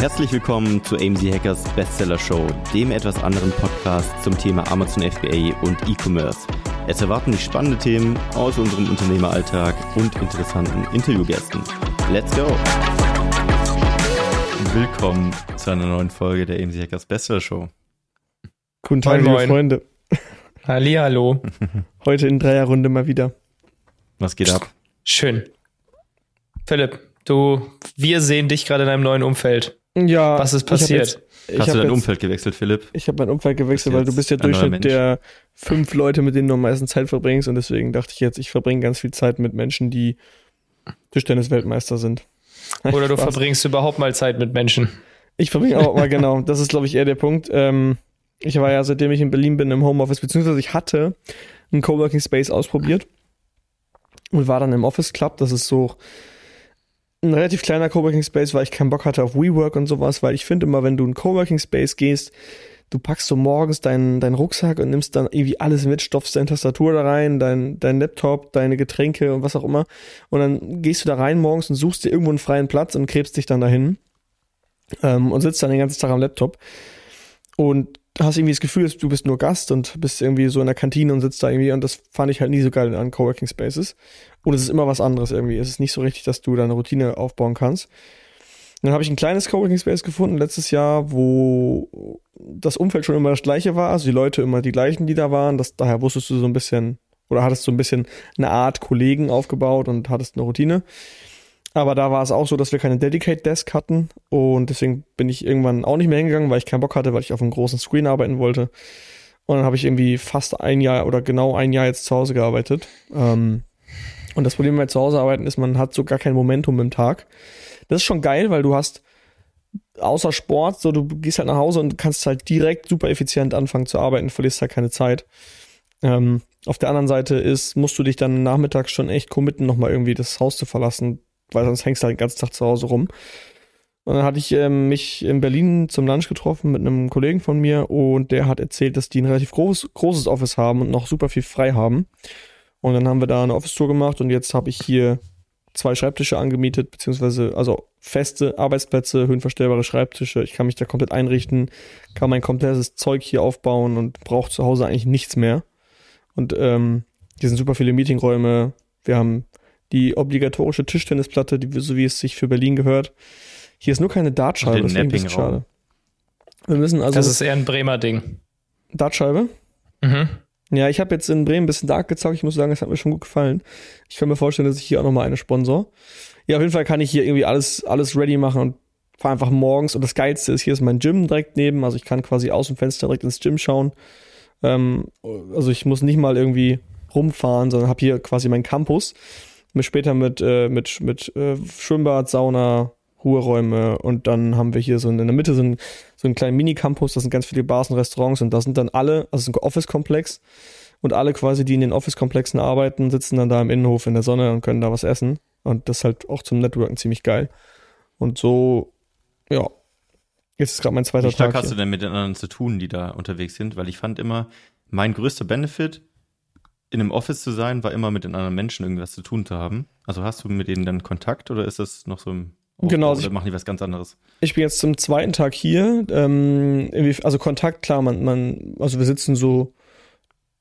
Herzlich willkommen zu AMZ Hackers Bestseller Show, dem etwas anderen Podcast zum Thema Amazon FBA und E-Commerce. Es erwarten dich spannende Themen aus unserem Unternehmeralltag und interessanten Interviewgästen. Let's go! Willkommen zu einer neuen Folge der AMZ Hackers Bestseller Show. Guten Tag, Moin, liebe moin. Freunde. Hallihallo. Heute in Dreierrunde mal wieder. Was geht ab? Schön. Philipp, du, wir sehen dich gerade in einem neuen Umfeld. Ja. Was ist passiert? Jetzt, ich Hast habe du dein jetzt, Umfeld gewechselt, Philipp? Ich habe mein Umfeld gewechselt, weil du bist neuer Durchschnitt der fünf Leute, mit denen du am meisten Zeit verbringst. Und deswegen dachte ich jetzt, ich verbringe ganz viel Zeit mit Menschen, die Tischtennis-Weltmeister sind. Oder du verbringst überhaupt mal Zeit mit Menschen. Ich verbringe auch mal, genau. Das ist, glaube ich, eher der Punkt. Ähm, ich war ja, seitdem ich in Berlin bin, im Homeoffice, beziehungsweise ich hatte einen Coworking Space ausprobiert und war dann im Office Club. Das ist so ein relativ kleiner Coworking Space, weil ich keinen Bock hatte auf WeWork und sowas, weil ich finde immer, wenn du in Coworking Space gehst, du packst so morgens deinen, deinen Rucksack und nimmst dann irgendwie alles mit, stopfst deine Tastatur da rein, dein, dein Laptop, deine Getränke und was auch immer. Und dann gehst du da rein morgens und suchst dir irgendwo einen freien Platz und krebst dich dann dahin ähm, und sitzt dann den ganzen Tag am Laptop und hast irgendwie das Gefühl, du bist nur Gast und bist irgendwie so in der Kantine und sitzt da irgendwie und das fand ich halt nie so geil an Coworking Spaces. Und es ist immer was anderes irgendwie. Es ist nicht so richtig, dass du da eine Routine aufbauen kannst. Dann habe ich ein kleines Coworking Space gefunden letztes Jahr, wo das Umfeld schon immer das gleiche war, also die Leute immer die gleichen, die da waren. Das, daher wusstest du so ein bisschen oder hattest so ein bisschen eine Art Kollegen aufgebaut und hattest eine Routine. Aber da war es auch so, dass wir keine Dedicate Desk hatten und deswegen bin ich irgendwann auch nicht mehr hingegangen, weil ich keinen Bock hatte, weil ich auf einem großen Screen arbeiten wollte. Und dann habe ich irgendwie fast ein Jahr oder genau ein Jahr jetzt zu Hause gearbeitet. Ähm, und das Problem bei zu Hause arbeiten ist, man hat so gar kein Momentum im Tag. Das ist schon geil, weil du hast außer Sport, so du gehst halt nach Hause und kannst halt direkt super effizient anfangen zu arbeiten, verlierst halt keine Zeit. Ähm, auf der anderen Seite ist, musst du dich dann nachmittags schon echt committen, nochmal irgendwie das Haus zu verlassen, weil sonst hängst du halt den ganzen Tag zu Hause rum. Und dann hatte ich ähm, mich in Berlin zum Lunch getroffen mit einem Kollegen von mir und der hat erzählt, dass die ein relativ groß, großes Office haben und noch super viel frei haben. Und dann haben wir da eine Office-Tour gemacht und jetzt habe ich hier zwei Schreibtische angemietet, beziehungsweise also feste Arbeitsplätze, höhenverstellbare Schreibtische. Ich kann mich da komplett einrichten, kann mein komplettes Zeug hier aufbauen und brauche zu Hause eigentlich nichts mehr. Und ähm, hier sind super viele Meetingräume. Wir haben die obligatorische Tischtennisplatte, die, so wie es sich für Berlin gehört. Hier ist nur keine Dartscheibe, das ist ein bisschen Napping-Raum. schade. Wir müssen also das ist eher ein Bremer Ding. Dartscheibe. Mhm. Ja, ich habe jetzt in Bremen ein bisschen Dark gezockt. Ich muss sagen, es hat mir schon gut gefallen. Ich kann mir vorstellen, dass ich hier auch nochmal eine sponsor. Ja, auf jeden Fall kann ich hier irgendwie alles, alles ready machen und fahre einfach morgens. Und das Geilste ist, hier ist mein Gym direkt neben. Also ich kann quasi aus dem Fenster direkt ins Gym schauen. Ähm, also ich muss nicht mal irgendwie rumfahren, sondern habe hier quasi meinen Campus. Mit später mit, äh, mit, mit äh, Schwimmbad, Sauna, Ruheräume und dann haben wir hier so in der Mitte so einen, so einen kleinen Mini-Campus, da sind ganz viele Bars und Restaurants und da sind dann alle, also es ist ein Office-Komplex und alle quasi, die in den Office-Komplexen arbeiten, sitzen dann da im Innenhof in der Sonne und können da was essen und das ist halt auch zum Networken ziemlich geil. Und so, ja, jetzt ist gerade mein zweiter Wie stark Tag hast du hier. denn mit den anderen zu tun, die da unterwegs sind? Weil ich fand immer, mein größter Benefit, in einem Office zu sein, war immer mit den anderen Menschen irgendwas zu tun zu haben. Also hast du mit denen dann Kontakt oder ist das noch so im Aufbau Genau, also oder ich- machen die was ganz anderes? Ich bin jetzt zum zweiten Tag hier. Ähm, also Kontakt, klar, man, man, also wir sitzen so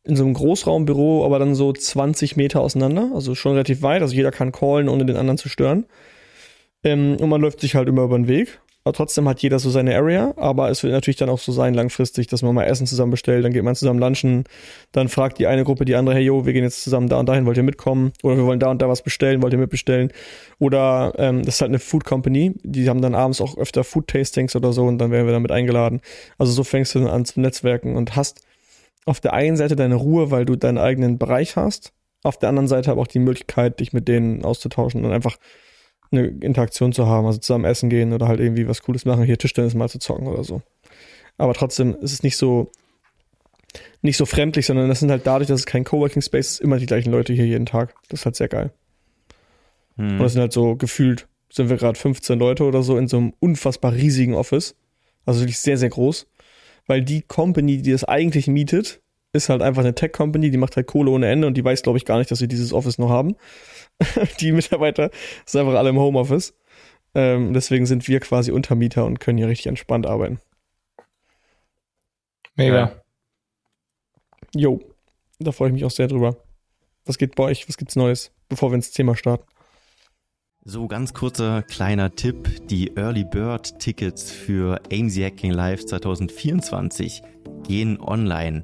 in so einem Großraumbüro, aber dann so 20 Meter auseinander, also schon relativ weit. Also jeder kann callen, ohne den anderen zu stören. Ähm, und man läuft sich halt immer über den Weg. Aber trotzdem hat jeder so seine Area, aber es wird natürlich dann auch so sein langfristig, dass man mal Essen zusammen bestellt, dann geht man zusammen lunchen, dann fragt die eine Gruppe die andere, hey yo, wir gehen jetzt zusammen da und dahin, wollt ihr mitkommen? Oder wir wollen da und da was bestellen, wollt ihr mitbestellen? Oder ähm, das ist halt eine Food Company, die haben dann abends auch öfter Food Tastings oder so und dann werden wir damit eingeladen. Also so fängst du dann an zu netzwerken und hast auf der einen Seite deine Ruhe, weil du deinen eigenen Bereich hast, auf der anderen Seite aber auch die Möglichkeit, dich mit denen auszutauschen und einfach eine Interaktion zu haben, also zusammen essen gehen oder halt irgendwie was Cooles machen, hier Tischtennis mal zu zocken oder so. Aber trotzdem ist es nicht so nicht so fremdlich, sondern das sind halt dadurch, dass es kein Coworking Space ist, immer die gleichen Leute hier jeden Tag. Das ist halt sehr geil. Hm. Und das sind halt so gefühlt, sind wir gerade 15 Leute oder so in so einem unfassbar riesigen Office. Also wirklich sehr, sehr groß. Weil die Company, die das eigentlich mietet, ist halt einfach eine Tech-Company, die macht halt Kohle ohne Ende und die weiß, glaube ich, gar nicht, dass sie dieses Office noch haben. die Mitarbeiter sind einfach alle im Homeoffice. Ähm, deswegen sind wir quasi Untermieter und können hier richtig entspannt arbeiten. Mega. Ja. Jo, da freue ich mich auch sehr drüber. Was geht bei euch? Was gibt's Neues, bevor wir ins Thema starten? So, ganz kurzer kleiner Tipp. Die Early Bird Tickets für AMZ Hacking Live 2024 gehen online.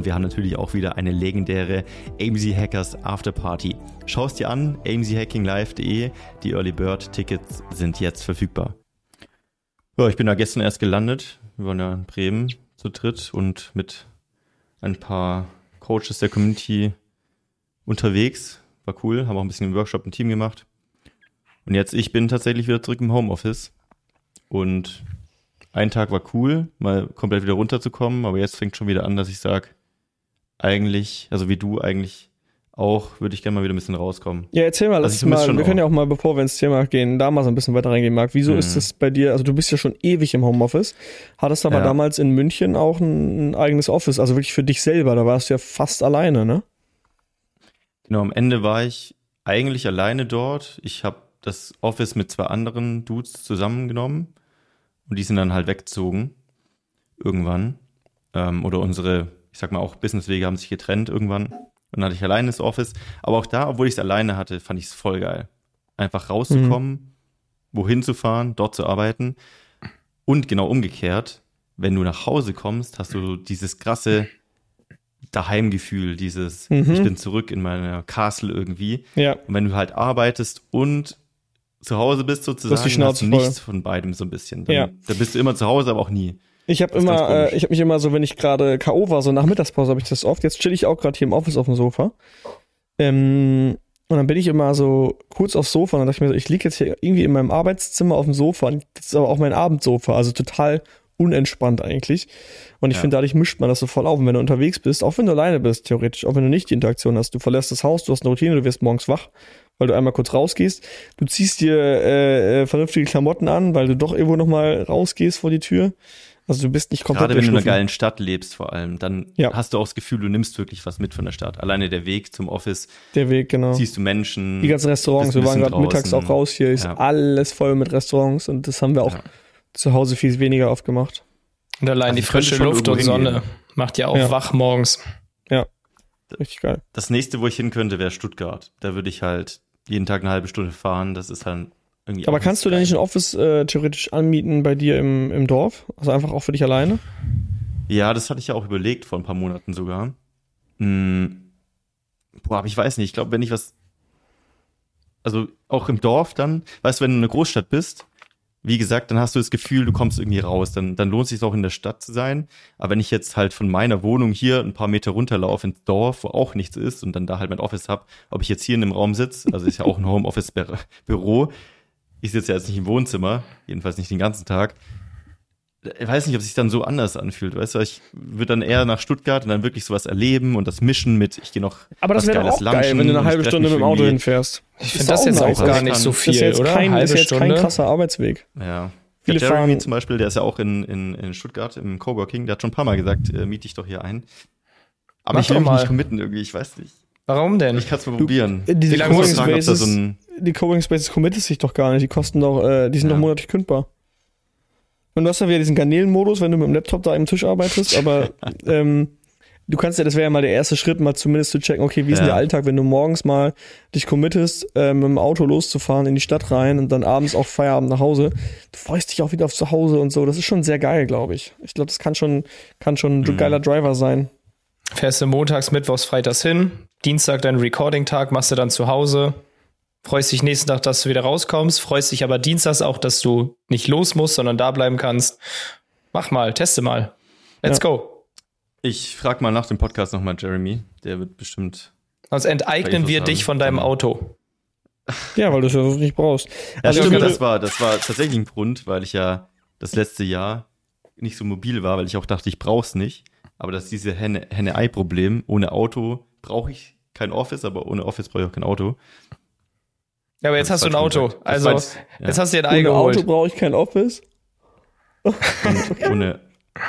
wir haben natürlich auch wieder eine legendäre AMZ Hackers Afterparty. Schau es dir an, amzhackinglive.de. Die Early Bird Tickets sind jetzt verfügbar. Ja, ich bin da gestern erst gelandet. Wir waren ja in Bremen zu dritt und mit ein paar Coaches der Community unterwegs. War cool, haben auch ein bisschen im Workshop im Team gemacht. Und jetzt, ich bin tatsächlich wieder zurück im Homeoffice. Und ein Tag war cool, mal komplett wieder runterzukommen, aber jetzt fängt schon wieder an, dass ich sage, eigentlich, also wie du eigentlich auch, würde ich gerne mal wieder ein bisschen rauskommen. Ja, erzähl mal, Also lass vermisse mal, wir können ja auch mal, bevor wir ins Thema gehen, da mal so ein bisschen weiter reingehen, Marc. Wieso Mhm. ist es bei dir, also du bist ja schon ewig im Homeoffice, hattest aber Ja. damals in München auch ein, ein eigenes Office, also wirklich für dich selber, da warst du ja fast alleine, ne? Genau, am Ende war ich eigentlich alleine dort. Ich habe das Office mit zwei anderen Dudes zusammengenommen und die sind dann halt weggezogen irgendwann. Ähm, oder unsere, ich sag mal auch Businesswege haben sich getrennt irgendwann. Und dann hatte ich alleine das Office. Aber auch da, obwohl ich es alleine hatte, fand ich es voll geil. Einfach rauszukommen, wohin zu fahren, dort zu arbeiten. Und genau umgekehrt, wenn du nach Hause kommst, hast du dieses krasse Daheimgefühl, dieses, Mhm. ich bin zurück in meiner Castle irgendwie. Ja. Und wenn du halt arbeitest und zu Hause bist sozusagen, hast du nichts von beidem so ein bisschen. Dann, Ja. Da bist du immer zu Hause, aber auch nie. Ich habe immer, äh, ich habe mich immer so, wenn ich gerade K.O. war, so nach Mittagspause habe ich das oft. Jetzt chill ich auch gerade hier im Office auf dem Sofa. Ähm, und dann bin ich immer so kurz aufs Sofa und dann dachte ich mir so, ich liege jetzt hier irgendwie in meinem Arbeitszimmer auf dem Sofa und das ist aber auch mein Abendsofa, also total unentspannt eigentlich. Und ich Ja. finde, dadurch mischt man das so voll auf. Und wenn du unterwegs bist, auch wenn du alleine bist, theoretisch, auch wenn du nicht die Interaktion hast, du verlässt das Haus, du hast eine Routine, du wirst morgens wach, weil du einmal kurz rausgehst, du ziehst dir äh, äh, vernünftige Klamotten an, weil du doch irgendwo nochmal rausgehst vor die Tür. Also du bist nicht komplett Gerade wenn du in einer geilen Stadt lebst vor allem, dann Ja. hast du auch das Gefühl, du nimmst wirklich was mit von der Stadt. Alleine der Weg zum Office, Der Weg, genau. siehst du Menschen. Die ganzen Restaurants, wir waren gerade mittags auch raus, hier ist Ja. alles voll mit Restaurants und das haben wir auch Ja. zu Hause viel weniger oft gemacht. Und allein Also die frische Luft und Sonne hingehen. macht ja auch Ja. wach morgens. Richtig geil. Das nächste, wo ich hin könnte, wäre Stuttgart. Da würde ich halt jeden Tag eine halbe Stunde fahren. Das ist halt irgendwie. Aber kannst du denn nicht ein Office äh, theoretisch anmieten bei dir im, im Dorf? Also einfach auch für dich alleine? Ja, das hatte ich ja auch überlegt vor ein paar Monaten sogar. Hm. Boah, aber ich weiß nicht. Ich glaube, wenn ich was. Also auch im Dorf dann, weißt du, wenn du in einer Großstadt bist, wie gesagt, dann hast du das Gefühl, du kommst irgendwie raus. Dann, dann lohnt es sich auch in der Stadt zu sein. Aber wenn ich jetzt halt von meiner Wohnung hier ein paar Meter runterlaufe ins Dorf, wo auch nichts ist und dann da halt mein Office hab, ob ich jetzt hier in einem Raum sitze, also ist ja auch ein Homeoffice-Büro, ich sitze ja jetzt nicht im Wohnzimmer, jedenfalls nicht den ganzen Tag. Ich weiß nicht, ob es sich dann so anders anfühlt, weißt du, ich würde dann eher nach Stuttgart und dann wirklich sowas erleben und das mischen mit, ich gehe noch Aber das wäre auch geil, lunchen wenn du eine ich halbe Stunde mit dem Auto hinfährst. Ich Ist finde das auch jetzt auch gar nicht so Das ist viel, jetzt oder? kein, das Halbe ist jetzt kein Stunde. krasser Arbeitsweg. Ja. Viele der Jeremy fahren- zum Beispiel, der ist ja auch in, in, in Stuttgart im Coworking, der hat schon ein paar Mal gesagt, äh, miete dich doch hier ein. Aber Mach ich will mich nicht committen irgendwie, ich weiß nicht. Warum denn? Ich kann es mal probieren. Äh, Diese Wie lange Ich muss fragen, ob da so ein, die Coworking Spaces committet sich doch gar nicht. Die kosten doch, äh, die sind Ja. doch monatlich kündbar. Und du hast ja wieder diesen Garnelenmodus, wenn du mit dem Laptop da am Tisch arbeitest, aber ähm, du kannst ja, das wäre ja mal der erste Schritt, mal zumindest zu checken, okay, wie ist denn der Alltag, wenn du morgens mal dich committest, äh, mit dem Auto loszufahren in die Stadt rein und dann abends auch Feierabend nach Hause. Du freust dich auch wieder auf zu Hause und so. Das ist schon sehr geil, glaube ich. Ich glaube, das kann schon, kann schon ein Mhm. geiler Driver sein. Fährst du montags, mittwochs, freitags hin, Dienstag dein Recording-Tag, machst du dann zu Hause, freust dich nächsten Tag, dass du wieder rauskommst, freust dich aber dienstags auch, dass du nicht los musst, sondern da bleiben kannst. Mach mal, teste mal. Let's go. ich frag mal nach dem Podcast nochmal Jeremy, der wird bestimmt, Sonst enteignen wir so dich von deinem Genau. Auto. Ja, weil du es ja nicht brauchst. Ja, Also stimmt, das war, das war tatsächlich ein Grund, weil ich ja das letzte Jahr nicht so mobil war, weil ich auch dachte, ich brauch's nicht. Aber das ist diese Henne- Henne-Ei-Problem. Ohne Auto brauche ich kein Office, aber ohne Office brauche ich auch kein Auto. Ja, aber jetzt hast du ein Auto. gesagt. Also, jetzt- ja. jetzt hast du dir ein Ei Ohne. Auto brauche ich kein Office. Und ohne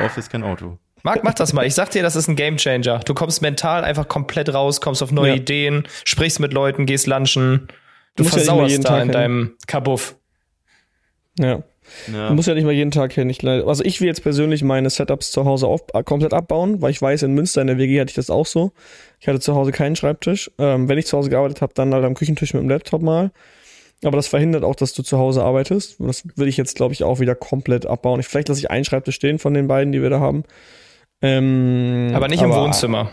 Office kein Auto. Marc, mach das mal. Ich sag dir, das ist ein Gamechanger. Du kommst mental einfach komplett raus, kommst auf neue Ja. Ideen, sprichst mit Leuten, gehst lunchen. Du ja mal versauerst jeden da Tag in hin. deinem Kabuff. Ja. Ja. Du musst ja nicht mal jeden Tag hin. Ich, also ich will jetzt persönlich meine Setups zu Hause auf, äh, komplett abbauen, weil ich weiß, in Münster in der WG hatte ich das auch so. Ich hatte zu Hause keinen Schreibtisch. Ähm, wenn ich zu Hause gearbeitet habe, dann halt am Küchentisch mit dem Laptop mal. Aber das verhindert auch, dass du zu Hause arbeitest. Und das will ich jetzt, glaube ich, auch wieder komplett abbauen. Ich, vielleicht lasse ich einen Schreibtisch stehen von den beiden, die wir da haben. Ähm, Aber nicht im Wohnzimmer.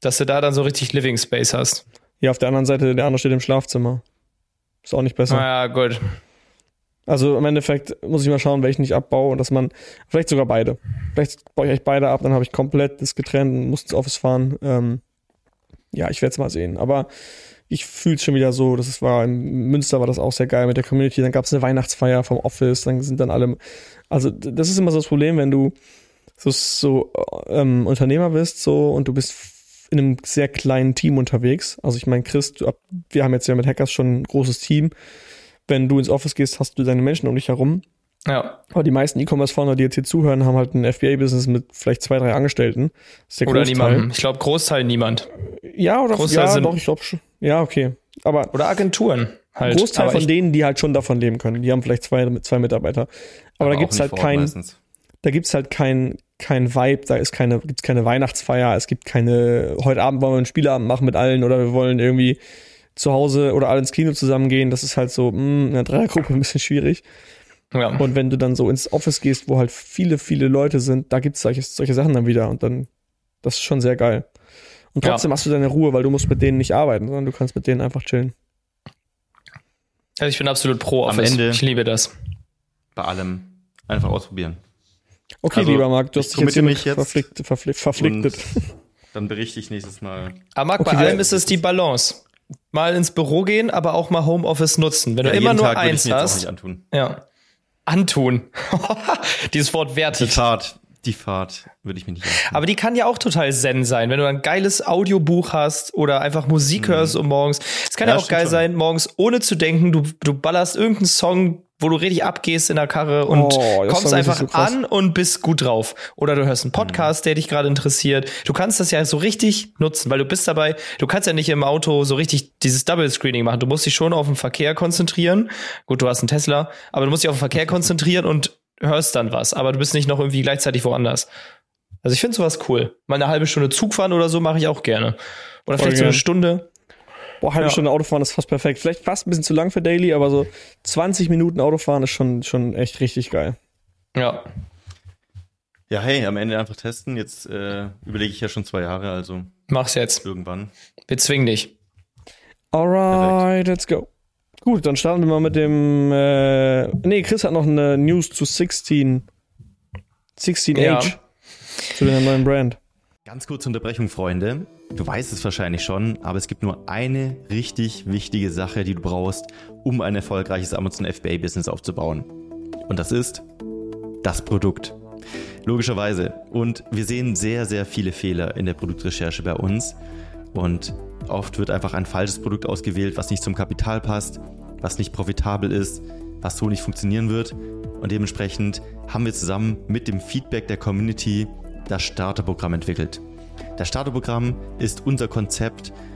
Dass du da dann so richtig Living Space hast. Ja, auf der anderen Seite, der andere steht im Schlafzimmer. Ist auch nicht besser. Naja, gut. Also im Endeffekt muss ich mal schauen, welchen ich abbaue und dass man, vielleicht sogar beide. Vielleicht baue ich echt beide ab, dann habe ich komplett das getrennt und muss ins Office fahren. Ähm, ja, ich werde es mal sehen. Aber ich fühle es schon wieder so, das war, in Münster war das auch sehr geil mit der Community. Dann gab es eine Weihnachtsfeier vom Office, dann sind dann alle, also das ist immer so das Problem, wenn du so, so ähm, Unternehmer bist so und du bist in einem sehr kleinen Team unterwegs. Also ich meine, Chris, du, wir haben jetzt ja mit Hackers schon ein großes Team. Wenn du ins Office gehst, hast du deine Menschen um dich herum. Ja. Aber die meisten E-Commerce-Founder, die jetzt hier zuhören, haben halt ein FBA-Business mit vielleicht zwei, drei Angestellten. Oder Großteil. niemandem. Ich glaube, Großteil niemand. Ja, oder Großteil ja, sind- doch, ich glaube schon. Ja, okay. Aber Oder Agenturen halt. Großteil Aber von denen, die halt schon davon leben können. Die haben vielleicht zwei, zwei Mitarbeiter. Aber, da auch gibt's halt kein, meistens. da gibt's halt kein, kein Vibe, da ist keine, gibt's keine Weihnachtsfeier, es gibt keine, heute Abend wollen wir einen Spieleabend machen mit allen oder wir wollen irgendwie zu Hause oder alle ins Kino zusammengehen. Das ist halt so, mh, in einer Dreiergruppe ein bisschen schwierig. ja. Und wenn du dann so ins Office gehst, wo halt viele, viele Leute sind, da gibt's solche, solche Sachen dann wieder und dann, das ist schon sehr geil. Und Ja. trotzdem hast du deine Ruhe, weil du musst mit denen nicht arbeiten, sondern du kannst mit denen einfach chillen. Also ich bin absolut pro Am Office. Ende- Ich liebe das. Bei allem einfach ausprobieren. Okay, Also, lieber Marc, du ich hast dich jetzt mich jetzt verpflichtet, verpflichtet, dann berichte ich nächstes Mal. Aber Marc, Okay, bei allem ist es die Balance. Mal ins Büro gehen, aber auch mal Homeoffice nutzen. Wenn Ja, du immer jeden nur Tag eins hast. nicht antun. Ja. Antun. Dieses Wort Die wertet. Die Fahrt würde ich mir nicht antun. Aber die kann ja auch total zen sein, wenn du ein geiles Audiobuch hast oder einfach Musik hörst um morgens. Es kann ja, Ja, auch geil schon. sein, morgens ohne zu denken, du, du ballerst irgendeinen Song, wo du richtig abgehst in der Karre und Oh, kommst einfach so an und bist gut drauf. Oder du hörst einen Podcast, der dich gerade interessiert. Du kannst das ja so richtig nutzen, weil du bist dabei, du kannst ja nicht im Auto so richtig dieses Double Screening machen. Du musst dich schon auf den Verkehr konzentrieren. Gut, du hast einen Tesla, aber du musst dich auf den Verkehr konzentrieren und hörst dann was, aber du bist nicht noch irgendwie gleichzeitig woanders. Also ich finde sowas cool. Mal eine halbe Stunde Zug fahren oder so mache ich auch gerne. Oder Voll vielleicht so eine. Stunde. Boah, halbe Ja. Stunde Autofahren ist fast perfekt. Vielleicht fast ein bisschen zu lang für Daily, aber so 20 Minuten Autofahren ist schon, schon echt richtig geil. Ja. Ja, hey, am Ende einfach testen. Jetzt äh, überlege ich ja schon zwei Jahre, also Mach's jetzt. irgendwann. Wir zwingen dich. Alright, let's go. Gut, dann starten wir mal mit dem. Äh, nee, Chris hat noch eine News zu 16. 16H. Ja. Zu der neuen Brand. Ganz kurze Unterbrechung, Freunde. Du weißt es wahrscheinlich schon, aber es gibt nur eine richtig wichtige Sache, die du brauchst, um ein erfolgreiches Amazon FBA-Business aufzubauen. Und das ist das Produkt. Logischerweise. Und wir sehen sehr, sehr viele Fehler in der Produktrecherche bei uns. Und oft wird einfach ein falsches Produkt ausgewählt, was nicht zum Kapital passt, was nicht profitabel ist, was so nicht funktionieren wird. Und dementsprechend haben wir zusammen mit dem Feedback der Community das Starterprogramm entwickelt. Das Starterprogramm ist unser Konzept,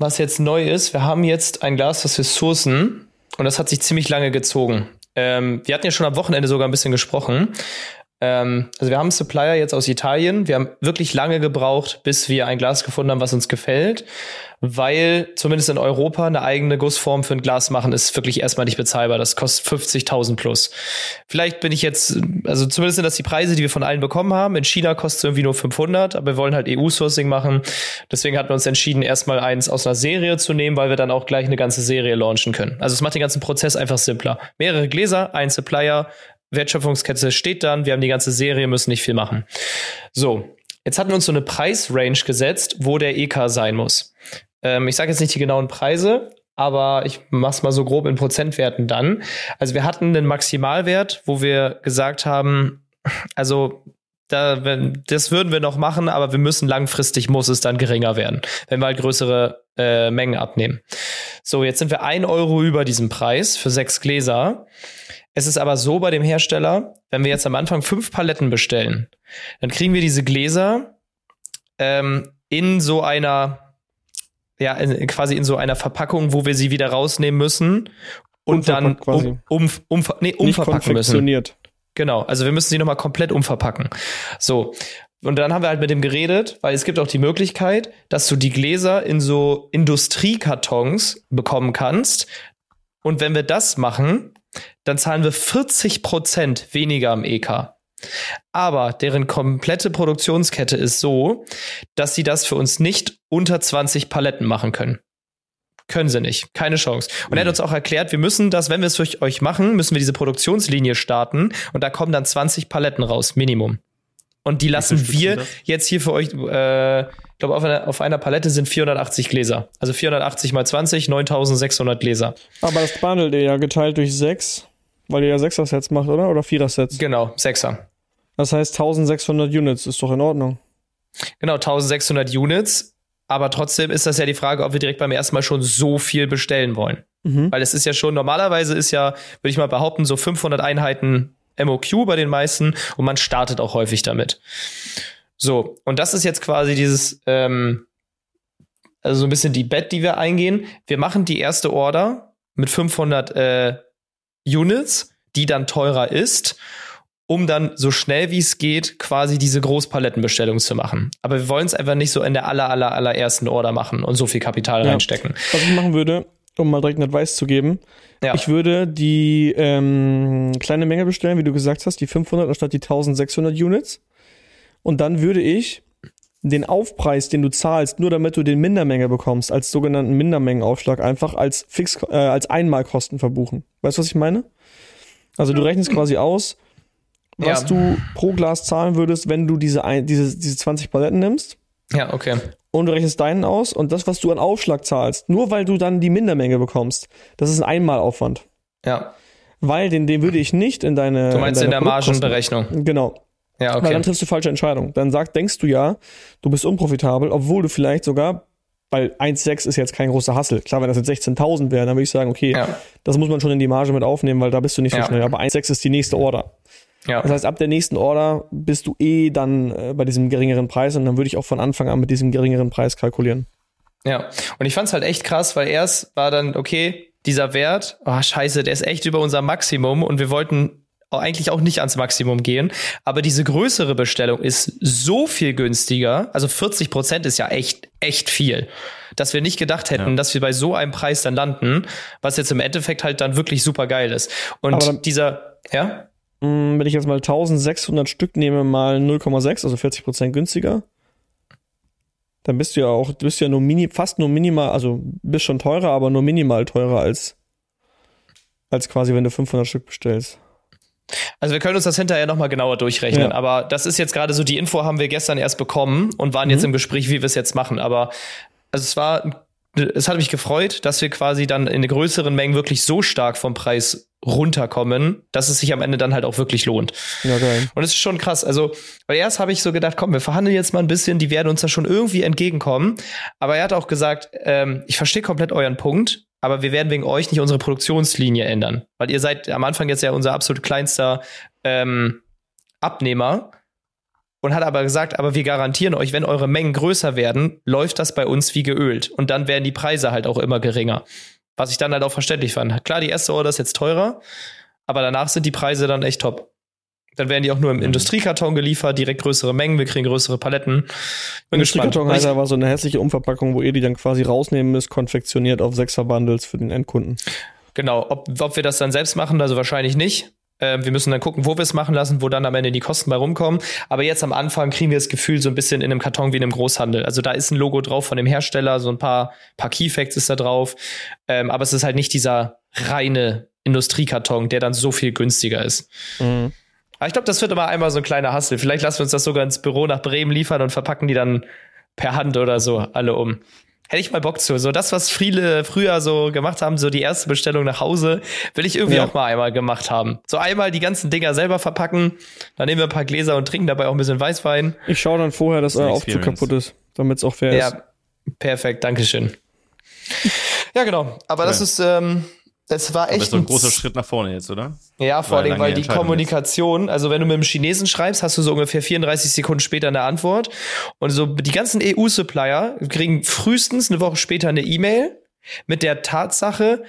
was jetzt neu ist, wir haben jetzt ein Glas, das wir sourcen und das hat sich ziemlich lange gezogen. Ähm, wir hatten ja schon am Wochenende sogar ein bisschen gesprochen. Ähm, also wir haben Supplier jetzt aus Italien. Wir haben wirklich lange gebraucht, bis wir ein Glas gefunden haben, was uns gefällt weil zumindest in Europa eine eigene Gussform für ein Glas machen ist wirklich erstmal nicht bezahlbar. Das kostet 50.000 plus. Vielleicht bin ich jetzt, also zumindest sind das die Preise, die wir von allen bekommen haben. In China kostet es irgendwie nur 500, aber wir wollen halt EU-Sourcing machen. Deswegen hatten wir uns entschieden, erstmal eins aus einer Serie zu nehmen, weil wir dann auch gleich eine ganze Serie launchen können. Also es macht den ganzen Prozess einfach simpler. Mehrere Gläser, ein Supplier, Wertschöpfungskette steht dann, wir haben die ganze Serie, müssen nicht viel machen. So, Jetzt hatten wir uns so eine Preisrange gesetzt, wo der EK sein muss. Ähm, ich sage jetzt nicht die genauen Preise, aber ich mach's mal so grob in Prozentwerten dann. Also wir hatten einen Maximalwert, wo wir gesagt haben, also da, das würden wir noch machen, aber wir müssen langfristig muss es dann geringer werden, wenn wir halt größere äh, Mengen abnehmen. So, jetzt sind wir ein Euro über diesem Preis für sechs Gläser. Es ist aber so bei dem Hersteller, wenn wir jetzt am Anfang fünf Paletten bestellen, dann kriegen wir diese Gläser ähm, in so einer ja, in, quasi in so einer Verpackung, wo wir sie wieder rausnehmen müssen und dann um, um, um, nee, umverpacken müssen. Genau, also wir müssen sie nochmal komplett umverpacken. So. Und dann haben wir halt mit dem geredet, weil es gibt auch die Möglichkeit, dass du die Gläser in so Industriekartons bekommen kannst. Und wenn wir das machen, dann zahlen wir 40 Prozent weniger am EK. Aber deren komplette Produktionskette ist so, dass sie das für uns nicht unter 20 Paletten machen können. Können sie nicht. Keine Chance. Und er hat mhm. uns auch erklärt, wir müssen das, wenn wir es für euch machen, müssen wir diese Produktionslinie starten und da kommen dann 20 Paletten raus, Minimum. Und die lassen wir jetzt hier für euch, äh, glaube, auf einer, auf einer Palette sind 480 Gläser. Also 480 mal 20, 9600 Gläser. Aber das bundelt ihr ja geteilt durch 6, weil ihr ja 6er-Sets macht, oder? Oder 4er-Sets? Genau, 6er. Das heißt 1600 Units ist doch in Ordnung. Genau, 1600 Units. Aber trotzdem ist das ja die Frage, ob wir direkt beim ersten Mal schon so viel bestellen wollen. Mhm. Weil es ist ja schon, normalerweise ist ja, würde ich mal behaupten, so 500 Einheiten MOQ bei den meisten und man startet auch häufig damit. So, und das ist jetzt quasi dieses, ähm, also so ein bisschen die Bet, die wir eingehen. Wir machen die erste Order mit 500 äh, Units, die dann teurer ist um dann so schnell wie es geht quasi diese Großpalettenbestellung zu machen. Aber wir wollen es einfach nicht so in der aller, aller, allerersten Order machen und so viel Kapital ja. reinstecken. Was ich machen würde, um mal direkt einen Advice zu geben, ja. ich würde die ähm, kleine Menge bestellen, wie du gesagt hast, die 500 anstatt die 1600 Units. Und dann würde ich den Aufpreis, den du zahlst, nur damit du den Mindermenge bekommst, als sogenannten Mindermengenaufschlag, einfach als Fix, äh, als Einmalkosten verbuchen. Weißt du, was ich meine? Also du rechnest quasi aus, was ja. du pro Glas zahlen würdest, wenn du diese, ein, diese, diese 20 Paletten nimmst. Ja, okay. Und du rechnest deinen aus und das, was du an Aufschlag zahlst, nur weil du dann die Mindermenge bekommst, das ist ein Einmalaufwand. Ja. Weil den, den würde ich nicht in deine. Du meinst in, in der Margenberechnung. Genau. Ja, okay. Weil dann triffst du falsche Entscheidungen. Dann sag, denkst du ja, du bist unprofitabel, obwohl du vielleicht sogar, weil 1,6 ist jetzt kein großer Hassel. Klar, wenn das jetzt 16.000 wäre, dann würde ich sagen, okay, ja. das muss man schon in die Marge mit aufnehmen, weil da bist du nicht so ja. schnell. Aber 1,6 ist die nächste Order. Ja. Das heißt, ab der nächsten Order bist du eh dann äh, bei diesem geringeren Preis und dann würde ich auch von Anfang an mit diesem geringeren Preis kalkulieren. Ja, und ich fand es halt echt krass, weil erst war dann, okay, dieser Wert, oh scheiße, der ist echt über unser Maximum und wir wollten eigentlich auch nicht ans Maximum gehen. Aber diese größere Bestellung ist so viel günstiger. Also 40 Prozent ist ja echt, echt viel. Dass wir nicht gedacht hätten, ja. dass wir bei so einem Preis dann landen, was jetzt im Endeffekt halt dann wirklich super geil ist. Und dieser, ja? Mm, wenn ich jetzt mal 1600 Stück nehme, mal 0,6, also 40 Prozent günstiger, dann bist du ja auch, du bist ja nur mini, fast nur minimal, also bist schon teurer, aber nur minimal teurer als, als quasi, wenn du 500 Stück bestellst. Also wir können uns das hinterher nochmal genauer durchrechnen, ja. aber das ist jetzt gerade so, die Info haben wir gestern erst bekommen und waren mhm. jetzt im Gespräch, wie wir es jetzt machen, aber also es war es hat mich gefreut, dass wir quasi dann in größeren Mengen wirklich so stark vom Preis runterkommen, dass es sich am Ende dann halt auch wirklich lohnt. Ja, geil. Und es ist schon krass. Also, weil erst habe ich so gedacht, komm, wir verhandeln jetzt mal ein bisschen, die werden uns da schon irgendwie entgegenkommen. Aber er hat auch gesagt, ähm, ich verstehe komplett euren Punkt. Aber wir werden wegen euch nicht unsere Produktionslinie ändern. Weil ihr seid am Anfang jetzt ja unser absolut kleinster ähm, Abnehmer und hat aber gesagt, aber wir garantieren euch, wenn eure Mengen größer werden, läuft das bei uns wie geölt. Und dann werden die Preise halt auch immer geringer. Was ich dann halt auch verständlich fand. Klar, die erste Order ist jetzt teurer, aber danach sind die Preise dann echt top. Dann werden die auch nur im mhm. Industriekarton geliefert, direkt größere Mengen, wir kriegen größere Paletten. Bin Industriekarton heißt aber so eine hässliche Umverpackung, wo ihr die dann quasi rausnehmen müsst, konfektioniert auf sechser Bundles für den Endkunden. Genau, ob, ob wir das dann selbst machen, also wahrscheinlich nicht. Äh, wir müssen dann gucken, wo wir es machen lassen, wo dann am Ende die Kosten bei rumkommen. Aber jetzt am Anfang kriegen wir das Gefühl so ein bisschen in einem Karton wie in einem Großhandel. Also da ist ein Logo drauf von dem Hersteller, so ein paar, paar Keyfacts ist da drauf. Ähm, aber es ist halt nicht dieser reine Industriekarton, der dann so viel günstiger ist. Mhm. Aber ich glaube, das wird immer einmal so ein kleiner Hassel. Vielleicht lassen wir uns das sogar ins Büro nach Bremen liefern und verpacken die dann per Hand oder so alle um. Hätte ich mal Bock zu. So das, was viele früher so gemacht haben, so die erste Bestellung nach Hause, will ich irgendwie ja. auch mal einmal gemacht haben. So einmal die ganzen Dinger selber verpacken, dann nehmen wir ein paar Gläser und trinken dabei auch ein bisschen Weißwein. Ich schaue dann vorher, dass euer Aufzug kaputt ist, damit es auch fair ja, ist. Ja, perfekt, Dankeschön. ja, genau. Aber ja. das ist, ähm, das war echt. Das ist ein großer Schritt nach vorne jetzt, oder? Ja, vor allem, weil die Kommunikation, ist. also wenn du mit dem Chinesen schreibst, hast du so ungefähr 34 Sekunden später eine Antwort. Und so die ganzen EU-Supplier kriegen frühestens eine Woche später eine E-Mail mit der Tatsache,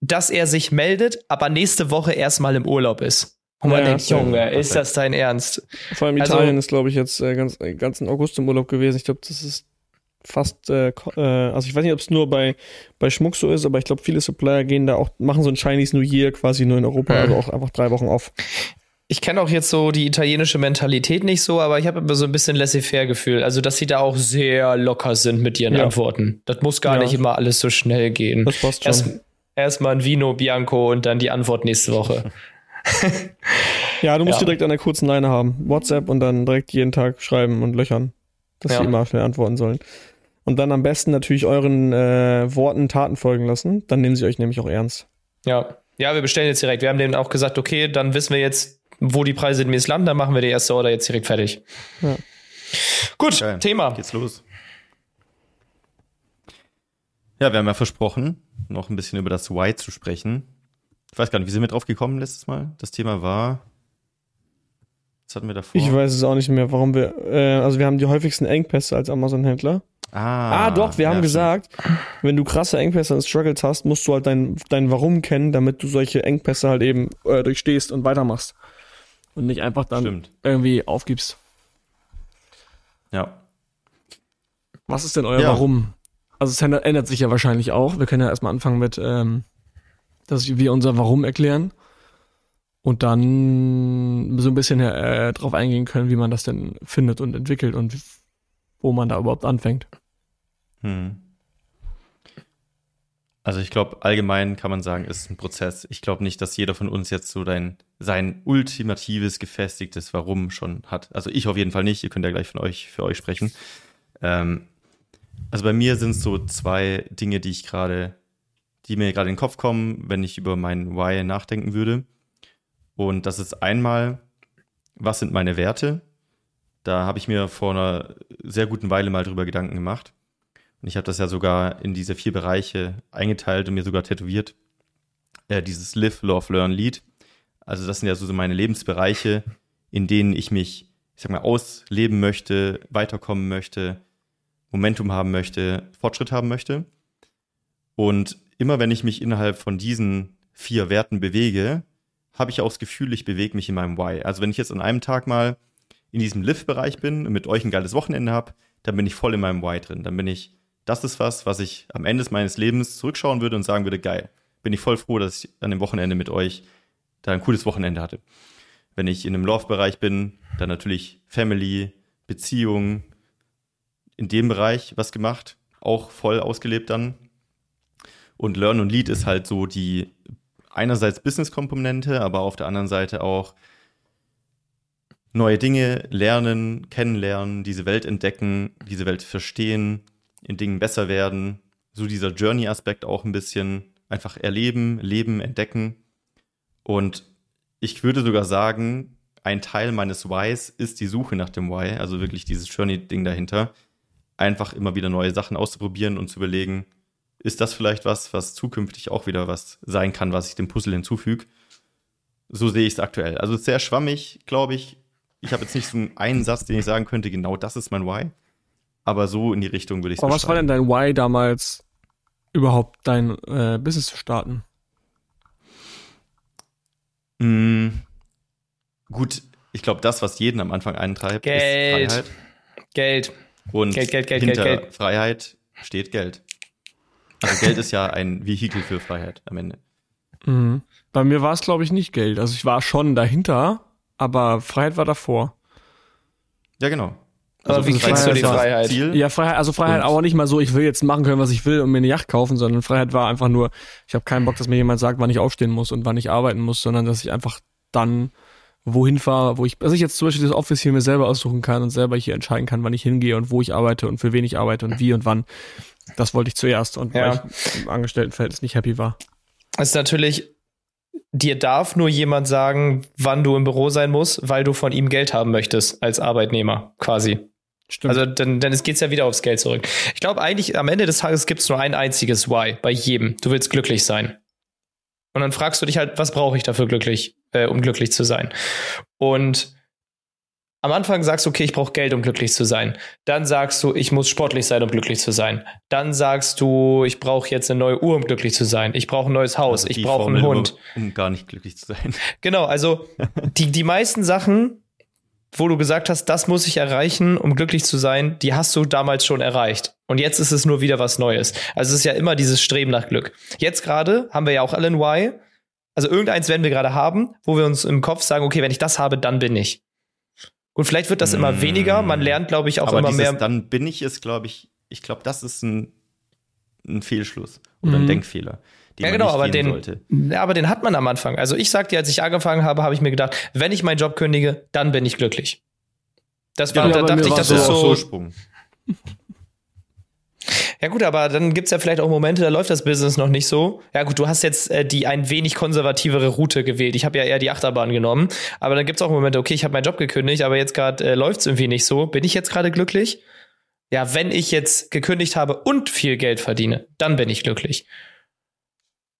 dass er sich meldet, aber nächste Woche erstmal im Urlaub ist. Und man ja, denkt, Junge, ist das dein Ernst? Vor allem also Italien also, ist, glaube ich, jetzt äh, ganz, äh, ganzen August im Urlaub gewesen. Ich glaube, das ist fast, äh, äh, also ich weiß nicht, ob es nur bei, bei Schmuck so ist, aber ich glaube, viele Supplier gehen da auch, machen so ein Chinese New Year quasi nur in Europa, also auch einfach drei Wochen auf. Ich kenne auch jetzt so die italienische Mentalität nicht so, aber ich habe immer so ein bisschen laissez-faire-Gefühl. Also, dass sie da auch sehr locker sind mit ihren ja. Antworten. Das muss gar ja. nicht immer alles so schnell gehen. Das passt schon. Erst, erstmal ein Vino Bianco und dann die Antwort nächste Woche. ja, du musst ja. direkt an der kurzen Leine haben. WhatsApp und dann direkt jeden Tag schreiben und löchern, dass sie immer schnell antworten sollen und dann am besten natürlich euren äh, Worten Taten folgen lassen. Dann nehmen sie euch nämlich auch ernst. Ja. Ja, wir bestellen jetzt direkt. Wir haben denen auch gesagt, okay, dann wissen wir jetzt, wo die Preise demnächst landen, dann machen wir die erste Order jetzt direkt fertig. Ja. Gut, Geil. Thema. Geht's los. Ja, wir haben ja versprochen, noch ein bisschen über das Why zu sprechen. Ich weiß gar nicht, wie sind wir drauf gekommen letztes Mal? Das Thema war. Was hatten wir davor? Ich weiß es auch nicht mehr, warum wir. Äh, also, wir haben die häufigsten Engpässe als Amazon-Händler. Ah, ah doch, wir ja, haben gesagt, wenn du krasse Engpässe und Struggles hast, musst du halt dein, dein Warum kennen, damit du solche Engpässe halt eben äh, durchstehst und weitermachst. Und nicht einfach dann Stimmt. irgendwie aufgibst. Ja. Was ist denn euer ja. Warum? Also es ändert sich ja wahrscheinlich auch. Wir können ja erstmal anfangen mit, ähm, dass wir unser Warum erklären und dann so ein bisschen äh, drauf eingehen können, wie man das denn findet und entwickelt und wo man da überhaupt anfängt. Hm. Also ich glaube, allgemein kann man sagen, ist ein Prozess. Ich glaube nicht, dass jeder von uns jetzt so dein, sein ultimatives, gefestigtes Warum schon hat. Also ich auf jeden Fall nicht. Ihr könnt ja gleich von euch, für euch sprechen. Ähm, also bei mir sind es so zwei Dinge, die ich gerade, die mir gerade in den Kopf kommen, wenn ich über mein Why nachdenken würde. Und das ist einmal, was sind meine Werte? Da habe ich mir vor einer sehr guten Weile mal drüber Gedanken gemacht. Und ich habe das ja sogar in diese vier Bereiche eingeteilt und mir sogar tätowiert. Äh, dieses Live, Love, Learn, Lead. Also das sind ja so meine Lebensbereiche, in denen ich mich, ich sag mal, ausleben möchte, weiterkommen möchte, Momentum haben möchte, Fortschritt haben möchte. Und immer wenn ich mich innerhalb von diesen vier Werten bewege, habe ich auch das Gefühl, ich bewege mich in meinem Why. Also wenn ich jetzt an einem Tag mal in diesem Live-Bereich bin und mit euch ein geiles Wochenende habe, dann bin ich voll in meinem Why drin. Dann bin ich das ist was, was ich am Ende meines Lebens zurückschauen würde und sagen würde, geil, bin ich voll froh, dass ich an dem Wochenende mit euch da ein cooles Wochenende hatte. Wenn ich in einem Love-Bereich bin, dann natürlich Family, Beziehung, in dem Bereich was gemacht, auch voll ausgelebt dann. Und Learn und Lead ist halt so die einerseits Business-Komponente, aber auf der anderen Seite auch neue Dinge lernen, kennenlernen, diese Welt entdecken, diese Welt verstehen, in Dingen besser werden. So dieser Journey-Aspekt auch ein bisschen einfach erleben, leben, entdecken. Und ich würde sogar sagen, ein Teil meines Whys ist die Suche nach dem Why, also wirklich dieses Journey-Ding dahinter. Einfach immer wieder neue Sachen auszuprobieren und zu überlegen, ist das vielleicht was, was zukünftig auch wieder was sein kann, was ich dem Puzzle hinzufüge. So sehe ich es aktuell. Also sehr schwammig, glaube ich. Ich habe jetzt nicht so einen Satz, den ich sagen könnte, genau das ist mein Why. Aber so in die Richtung würde ich es Aber was war denn dein Why damals, überhaupt dein äh, Business zu starten? Mm, gut, ich glaube, das, was jeden am Anfang eintreibt, Geld. ist Freiheit. Geld. Und Geld, Geld, Geld, hinter Geld, Geld. Freiheit steht Geld. Also Geld ist ja ein Vehikel für Freiheit am Ende. Mhm. Bei mir war es, glaube ich, nicht Geld. Also ich war schon dahinter, aber Freiheit war davor. Ja, genau. Also aber wie kriegst du die Freiheit? Ziel? Ja, Freiheit, also Freiheit auch nicht mal so, ich will jetzt machen können, was ich will und mir eine Yacht kaufen, sondern Freiheit war einfach nur, ich habe keinen Bock, dass mir jemand sagt, wann ich aufstehen muss und wann ich arbeiten muss, sondern dass ich einfach dann wohin fahre, wo ich, dass ich jetzt zum Beispiel das Office hier mir selber aussuchen kann und selber hier entscheiden kann, wann ich hingehe und wo ich arbeite und für wen ich arbeite und wie und wann. Das wollte ich zuerst und ja. weil ich im Angestelltenverhältnis nicht happy war. Es ist natürlich, dir darf nur jemand sagen, wann du im Büro sein musst, weil du von ihm Geld haben möchtest als Arbeitnehmer, quasi. Stimmt. Also dann, dann geht es ja wieder aufs Geld zurück. Ich glaube eigentlich, am Ende des Tages gibt es nur ein einziges Why bei jedem. Du willst glücklich sein. Und dann fragst du dich halt, was brauche ich dafür glücklich, äh, um glücklich zu sein? Und am Anfang sagst du, okay, ich brauche Geld, um glücklich zu sein. Dann sagst du, ich muss sportlich sein, um glücklich zu sein. Dann sagst du, ich brauche jetzt eine neue Uhr, um glücklich zu sein. Ich brauche ein neues Haus. Also ich brauche einen Hund. Um gar nicht glücklich zu sein. Genau, also die, die meisten Sachen, wo du gesagt hast, das muss ich erreichen, um glücklich zu sein, die hast du damals schon erreicht. Und jetzt ist es nur wieder was Neues. Also es ist ja immer dieses Streben nach Glück. Jetzt gerade haben wir ja auch alle ein Why. Also irgendeins werden wir gerade haben, wo wir uns im Kopf sagen, okay, wenn ich das habe, dann bin ich. Und vielleicht wird das immer weniger. Man lernt, glaube ich, auch Aber immer dieses mehr. Dann bin ich es, glaube ich, ich glaube, das ist ein, ein Fehlschluss oder mhm. ein Denkfehler. Ja, genau, aber den, sollte. ja, aber den hat man am Anfang. Also ich sagte, als ich angefangen habe, habe ich mir gedacht, wenn ich meinen Job kündige, dann bin ich glücklich. Das war, ja, da dachte ich, das ist so. so ja gut, aber dann gibt's ja vielleicht auch Momente, da läuft das Business noch nicht so. Ja gut, du hast jetzt äh, die ein wenig konservativere Route gewählt. Ich habe ja eher die Achterbahn genommen. Aber dann gibt's auch Momente, okay, ich habe meinen Job gekündigt, aber jetzt gerade äh, läuft's irgendwie nicht so. Bin ich jetzt gerade glücklich? Ja, wenn ich jetzt gekündigt habe und viel Geld verdiene, dann bin ich glücklich.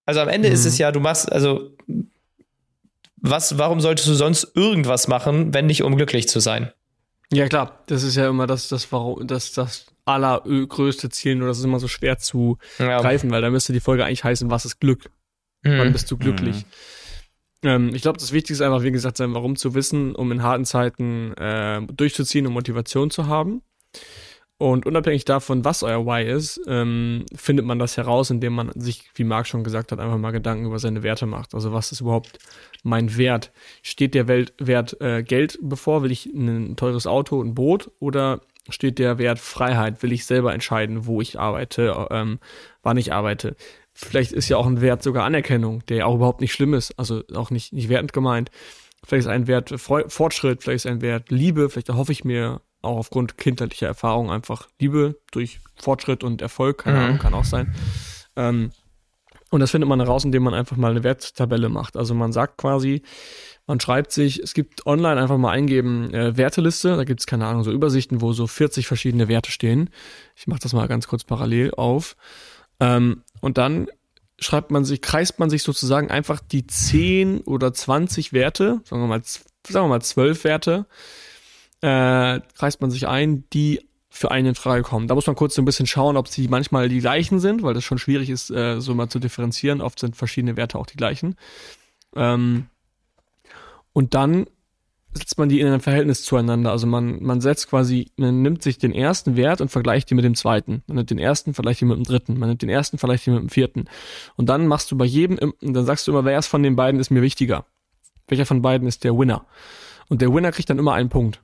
Also am Ende mhm. ist es ja, du machst, also was, warum solltest du sonst irgendwas machen, wenn nicht um glücklich zu sein? Ja, klar, das ist ja immer das, das, warum, das, das allergrößte Ziel, nur das ist immer so schwer zu ja. greifen, weil da müsste die Folge eigentlich heißen, was ist Glück? Mhm. Wann bist du glücklich? Mhm. Ähm, ich glaube, das Wichtigste ist einfach, wie gesagt, sein Warum zu wissen, um in harten Zeiten äh, durchzuziehen und Motivation zu haben. Und unabhängig davon, was euer Why ist, ähm, findet man das heraus, indem man sich, wie Marc schon gesagt hat, einfach mal Gedanken über seine Werte macht. Also was ist überhaupt mein Wert? Steht der Welt Wert äh, Geld bevor? Will ich ein teures Auto, ein Boot? Oder steht der Wert Freiheit? Will ich selber entscheiden, wo ich arbeite, ähm, wann ich arbeite? Vielleicht ist ja auch ein Wert sogar Anerkennung, der ja auch überhaupt nicht schlimm ist, also auch nicht, nicht wertend gemeint. Vielleicht ist ein Wert Fortschritt, vielleicht ist ein Wert Liebe, vielleicht erhoffe ich mir auch aufgrund kindheitlicher Erfahrung einfach Liebe durch Fortschritt und Erfolg, keine mhm. Ahnung, kann auch sein. Ähm, und das findet man heraus, indem man einfach mal eine Werttabelle macht. Also man sagt quasi, man schreibt sich, es gibt online einfach mal eingeben, äh, Werteliste, da gibt es keine Ahnung, so Übersichten, wo so 40 verschiedene Werte stehen. Ich mache das mal ganz kurz parallel auf. Ähm, und dann schreibt man sich, kreist man sich sozusagen einfach die 10 oder 20 Werte, sagen wir mal, sagen wir mal 12 Werte, äh, kreist man sich ein, die für einen in Frage kommen. Da muss man kurz so ein bisschen schauen, ob sie manchmal die gleichen sind, weil das schon schwierig ist, äh, so mal zu differenzieren. Oft sind verschiedene Werte auch die gleichen. Ähm, und dann setzt man die in ein Verhältnis zueinander. Also man, man setzt quasi, man nimmt sich den ersten Wert und vergleicht ihn mit dem zweiten. Man nimmt den ersten, vergleicht ihn mit dem dritten. Man nimmt den ersten, vergleicht ihn mit dem vierten. Und dann machst du bei jedem, dann sagst du immer, wer von den beiden ist mir wichtiger? Welcher von beiden ist der Winner? Und der Winner kriegt dann immer einen Punkt.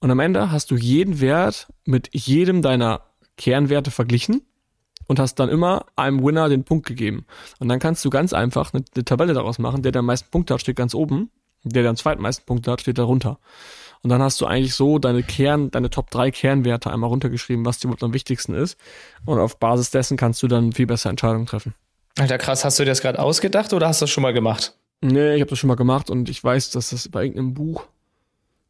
Und am Ende hast du jeden Wert mit jedem deiner Kernwerte verglichen und hast dann immer einem Winner den Punkt gegeben. Und dann kannst du ganz einfach eine, eine Tabelle daraus machen. Der, der am meisten Punkte hat, steht ganz oben. Der, der am zweitmeisten Punkte hat, steht darunter. Und dann hast du eigentlich so deine Kern, deine Top 3 Kernwerte einmal runtergeschrieben, was dir am wichtigsten ist. Und auf Basis dessen kannst du dann viel besser Entscheidungen treffen. Alter, krass, hast du dir das gerade ausgedacht oder hast du das schon mal gemacht? Nee, ich habe das schon mal gemacht und ich weiß, dass das bei irgendeinem Buch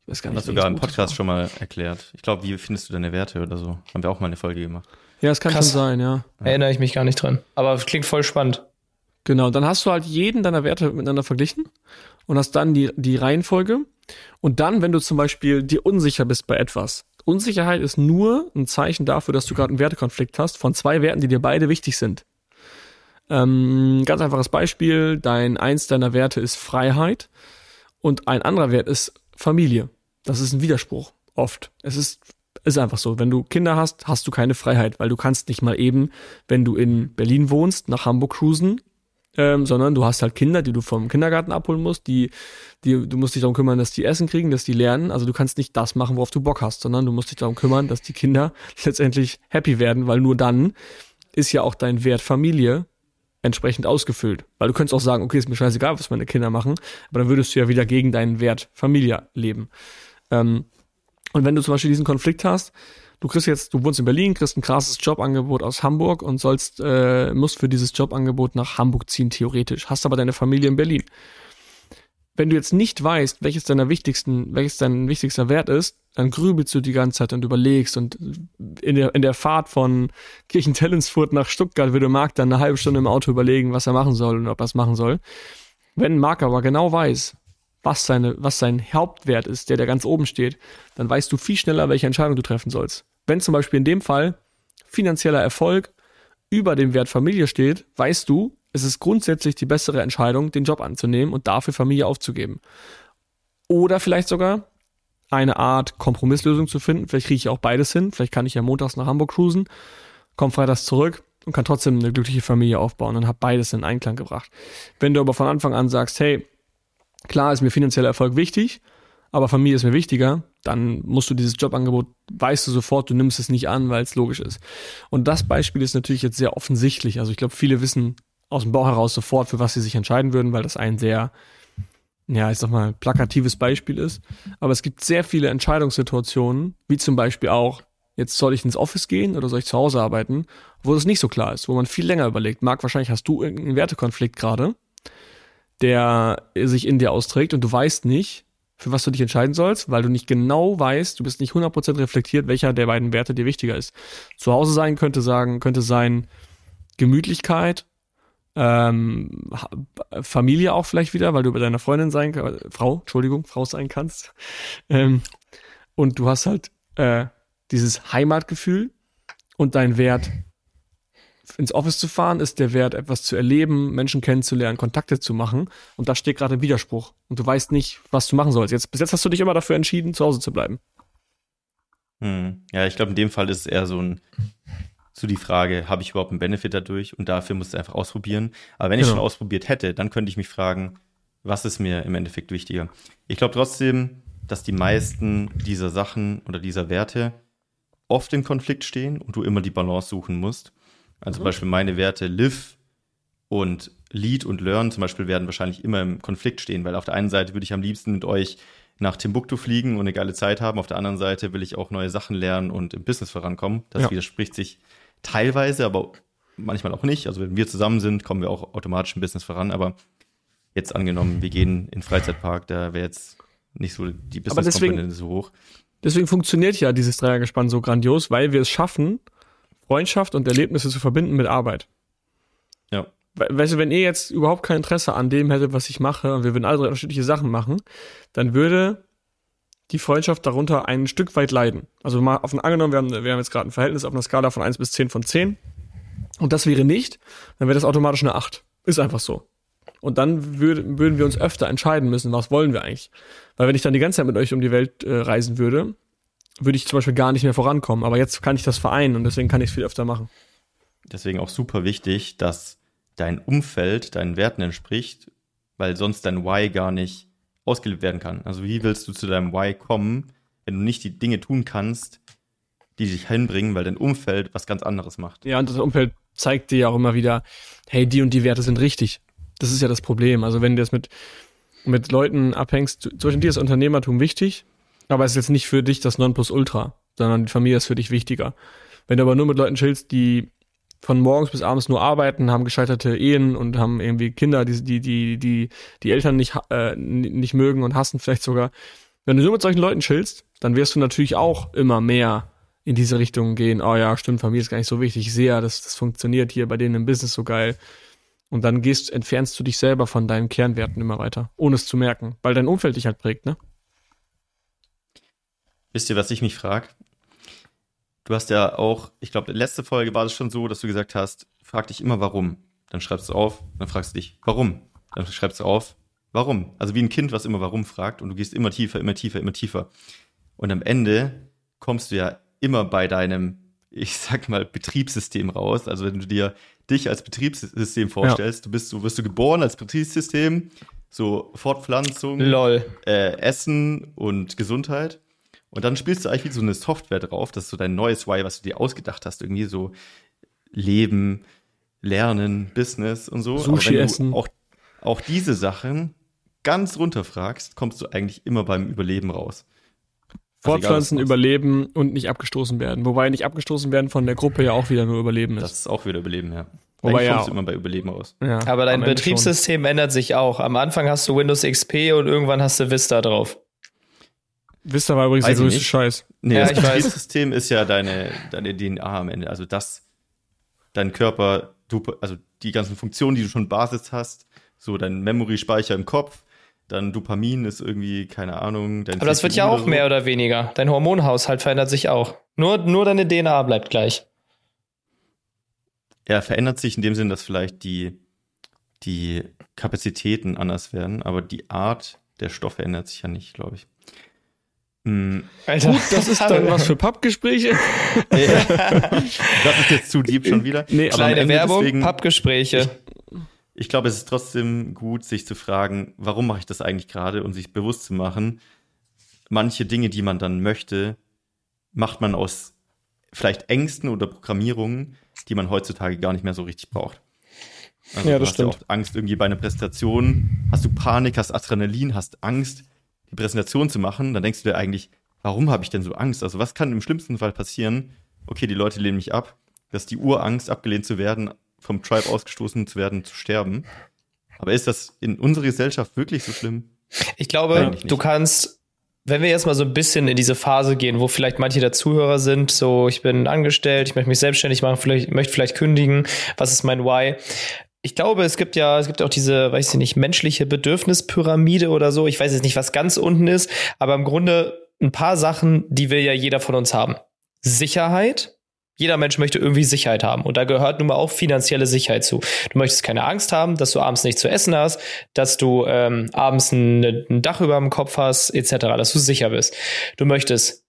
Das gar nicht. Hast du sogar im Podcast schon mal erklärt. Ich glaube, wie findest du deine Werte oder so? Haben wir auch mal eine Folge gemacht. Ja, es kann Krass. schon sein, ja. Erinnere ich mich gar nicht dran. Aber klingt voll spannend. Genau, dann hast du halt jeden deiner Werte miteinander verglichen und hast dann die, die Reihenfolge. Und dann, wenn du zum Beispiel dir unsicher bist bei etwas, Unsicherheit ist nur ein Zeichen dafür, dass du gerade einen Wertekonflikt hast von zwei Werten, die dir beide wichtig sind. Ähm, ganz einfaches Beispiel, dein eins deiner Werte ist Freiheit und ein anderer Wert ist Familie. Das ist ein Widerspruch, oft. Es ist, ist einfach so. Wenn du Kinder hast, hast du keine Freiheit, weil du kannst nicht mal eben, wenn du in Berlin wohnst, nach Hamburg cruisen ähm, sondern du hast halt Kinder, die du vom Kindergarten abholen musst, die, die, du musst dich darum kümmern, dass die Essen kriegen, dass die lernen. Also du kannst nicht das machen, worauf du Bock hast, sondern du musst dich darum kümmern, dass die Kinder letztendlich happy werden, weil nur dann ist ja auch dein Wert Familie entsprechend ausgefüllt. Weil du könntest auch sagen, okay, ist mir scheißegal, was meine Kinder machen, aber dann würdest du ja wieder gegen deinen Wert Familie leben. Ähm, und wenn du zum Beispiel diesen Konflikt hast, du kriegst jetzt, du wohnst in Berlin, kriegst ein krasses Jobangebot aus Hamburg und sollst, äh, musst für dieses Jobangebot nach Hamburg ziehen, theoretisch, hast aber deine Familie in Berlin. Wenn du jetzt nicht weißt, welches deiner wichtigsten, welches dein wichtigster Wert ist, dann grübelst du die ganze Zeit und überlegst und in der, in der Fahrt von Kirchentellensfurt nach Stuttgart würde Marc dann eine halbe Stunde im Auto überlegen, was er machen soll und ob er es machen soll. Wenn Marc aber genau weiß, was, seine, was sein Hauptwert ist, der da ganz oben steht, dann weißt du viel schneller, welche Entscheidung du treffen sollst. Wenn zum Beispiel in dem Fall finanzieller Erfolg über dem Wert Familie steht, weißt du, es ist grundsätzlich die bessere Entscheidung, den Job anzunehmen und dafür Familie aufzugeben. Oder vielleicht sogar eine Art Kompromisslösung zu finden. Vielleicht kriege ich auch beides hin. Vielleicht kann ich ja montags nach Hamburg cruisen, komme freitags zurück und kann trotzdem eine glückliche Familie aufbauen und habe beides in Einklang gebracht. Wenn du aber von Anfang an sagst, hey, Klar ist mir finanzieller Erfolg wichtig, aber Familie ist mir wichtiger, dann musst du dieses Jobangebot, weißt du sofort, du nimmst es nicht an, weil es logisch ist. Und das Beispiel ist natürlich jetzt sehr offensichtlich. Also ich glaube, viele wissen aus dem Bauch heraus sofort, für was sie sich entscheiden würden, weil das ein sehr, ja, ich sag mal, plakatives Beispiel ist. Aber es gibt sehr viele Entscheidungssituationen, wie zum Beispiel auch, jetzt soll ich ins Office gehen oder soll ich zu Hause arbeiten, wo das nicht so klar ist, wo man viel länger überlegt. Marc, wahrscheinlich hast du irgendeinen Wertekonflikt gerade der sich in dir austrägt und du weißt nicht, für was du dich entscheiden sollst, weil du nicht genau weißt, du bist nicht 100% reflektiert, welcher der beiden Werte dir wichtiger ist. Zu Hause sein könnte sagen, könnte sein Gemütlichkeit, ähm, Familie auch vielleicht wieder, weil du bei deiner Freundin sein, äh, Frau, Entschuldigung, Frau sein kannst. Ähm, und du hast halt äh, dieses Heimatgefühl und dein Wert ins Office zu fahren, ist der Wert, etwas zu erleben, Menschen kennenzulernen, Kontakte zu machen. Und da steht gerade ein Widerspruch. Und du weißt nicht, was du machen sollst. Jetzt, bis jetzt hast du dich immer dafür entschieden, zu Hause zu bleiben. Hm. Ja, ich glaube, in dem Fall ist es eher so ein, so die Frage, habe ich überhaupt einen Benefit dadurch? Und dafür musst du einfach ausprobieren. Aber wenn ich genau. schon ausprobiert hätte, dann könnte ich mich fragen, was ist mir im Endeffekt wichtiger? Ich glaube trotzdem, dass die meisten dieser Sachen oder dieser Werte oft im Konflikt stehen und du immer die Balance suchen musst. Also mhm. zum Beispiel meine Werte Live und Lead und Learn zum Beispiel werden wahrscheinlich immer im Konflikt stehen, weil auf der einen Seite würde ich am liebsten mit euch nach Timbuktu fliegen und eine geile Zeit haben. Auf der anderen Seite will ich auch neue Sachen lernen und im Business vorankommen. Das ja. widerspricht sich teilweise, aber manchmal auch nicht. Also wenn wir zusammen sind, kommen wir auch automatisch im Business voran. Aber jetzt angenommen, wir gehen in den Freizeitpark, da wäre jetzt nicht so die Business-Komponente so hoch. Deswegen funktioniert ja dieses Dreiergespann so grandios, weil wir es schaffen, Freundschaft und Erlebnisse zu verbinden mit Arbeit. Ja. Weißt du, wenn ihr jetzt überhaupt kein Interesse an dem hättet, was ich mache, und wir würden alle drei unterschiedliche Sachen machen, dann würde die Freundschaft darunter ein Stück weit leiden. Also mal auf angenommen, wir haben, wir haben jetzt gerade ein Verhältnis auf einer Skala von 1 bis 10 von 10 und das wäre nicht, dann wäre das automatisch eine 8. Ist einfach so. Und dann würd, würden wir uns öfter entscheiden müssen, was wollen wir eigentlich. Weil wenn ich dann die ganze Zeit mit euch um die Welt äh, reisen würde, würde ich zum Beispiel gar nicht mehr vorankommen. Aber jetzt kann ich das vereinen und deswegen kann ich es viel öfter machen. Deswegen auch super wichtig, dass dein Umfeld deinen Werten entspricht, weil sonst dein Why gar nicht ausgelebt werden kann. Also wie willst du zu deinem Why kommen, wenn du nicht die Dinge tun kannst, die dich hinbringen, weil dein Umfeld was ganz anderes macht. Ja, und das Umfeld zeigt dir ja auch immer wieder, hey, die und die Werte sind richtig. Das ist ja das Problem. Also wenn du jetzt mit, mit Leuten abhängst, zum Beispiel dir ist Unternehmertum wichtig, aber es ist jetzt nicht für dich das Nonplusultra, sondern die Familie ist für dich wichtiger. Wenn du aber nur mit Leuten chillst, die von morgens bis abends nur arbeiten, haben gescheiterte Ehen und haben irgendwie Kinder, die die die die die Eltern nicht äh, nicht mögen und hassen vielleicht sogar, Wenn du nur mit solchen Leuten chillst, dann wirst du natürlich auch immer mehr in diese Richtung gehen. Oh ja, stimmt, Familie ist gar nicht so wichtig. Ich sehe ja, das, das funktioniert hier bei denen im Business so geil. Und dann gehst, entfernst du dich selber von deinen Kernwerten immer weiter, ohne es zu merken, weil dein Umfeld dich halt prägt, ne? Wisst ihr, was ich mich frage? Du hast ja auch, ich glaube, letzte Folge war es schon so, dass du gesagt hast, frag dich immer warum. Dann schreibst du auf, dann fragst du dich, warum? Dann schreibst du auf, warum? Also wie ein Kind, was immer warum fragt und du gehst immer tiefer, immer tiefer, immer tiefer. Und am Ende kommst du ja immer bei deinem, ich sag mal, Betriebssystem raus. Also wenn du dir dich als Betriebssystem vorstellst, ja. du bist, du wirst du geboren als Betriebssystem, so Fortpflanzung. Äh, Essen und Gesundheit. Und dann spielst du eigentlich wie so eine Software drauf, das ist so dein neues Why, was du dir ausgedacht hast, irgendwie so Leben, Lernen, Business und so. Sushi Aber wenn essen. du auch, auch diese Sachen ganz runterfragst, kommst du eigentlich immer beim Überleben raus. Also Fortpflanzen, überleben und nicht abgestoßen werden. Wobei nicht abgestoßen werden von der Gruppe ja auch wieder nur Überleben ist. Das ist auch wieder Überleben, ja. Wobei ja, kommst du immer bei Überleben raus. Ja, Aber dein Betriebssystem schon. ändert sich auch. Am Anfang hast du Windows XP und irgendwann hast du Vista drauf. Vista war übrigens Weiß der ich größte nicht. Scheiß. Nee, Ja, das ich weiß. Betriebssystem ist ja deine, deine DNA am Ende. Also das, dein Körper, du, also die ganzen Funktionen, die du schon Basis hast, so dein Memory-Speicher im Kopf, dann Dopamin ist irgendwie, keine Ahnung, dein Aber das wird ja auch oder mehr oder weniger. Dein Hormonhaushalt verändert sich auch. Nur, nur deine DNA bleibt gleich. Ja, verändert sich in dem Sinn, dass vielleicht die, die Kapazitäten anders werden, aber die Art der Stoffe ändert sich ja nicht, glaube ich. Hm, Alter. Gut, das ist dann was für Pappgespräche. das ist jetzt zu deep schon wieder. Nee, Kleine Werbung, deswegen- Pappgespräche. Ich glaube, es ist trotzdem gut, sich zu fragen, warum mache ich das eigentlich gerade und sich bewusst zu machen, manche Dinge, die man dann möchte, macht man aus vielleicht Ängsten oder Programmierungen, die man heutzutage gar nicht mehr so richtig braucht. Also Ja, du das hast stimmt. Ja auch Angst irgendwie bei einer Präsentation, hast du Panik, hast Adrenalin, hast Angst, Präsentation zu machen, dann denkst du dir eigentlich, warum habe ich denn so Angst? Also was kann im schlimmsten Fall passieren? Okay, die Leute lehnen mich ab, dass die Urangst, abgelehnt zu werden, vom Tribe ausgestoßen zu werden, zu sterben. Aber ist das in unserer Gesellschaft wirklich so schlimm? Ich glaube, du kannst, wenn wir jetzt mal so ein bisschen in diese Phase gehen, wo vielleicht manche der Zuhörer sind, so ich bin angestellt, ich möchte mich selbstständig machen, vielleicht möchte vielleicht kündigen, was ist mein Why? Ich glaube, es gibt ja, es gibt auch diese, weiß ich nicht, menschliche Bedürfnispyramide oder so. Ich weiß jetzt nicht, was ganz unten ist, aber im Grunde ein paar Sachen, die will ja jeder von uns haben. Sicherheit. Jeder Mensch möchte irgendwie Sicherheit haben. Und da gehört nun mal auch finanzielle Sicherheit zu. Du möchtest keine Angst haben, dass du abends nichts zu essen hast, dass du ähm, abends ein, ein Dach über dem Kopf hast, etc., dass du sicher bist. Du möchtest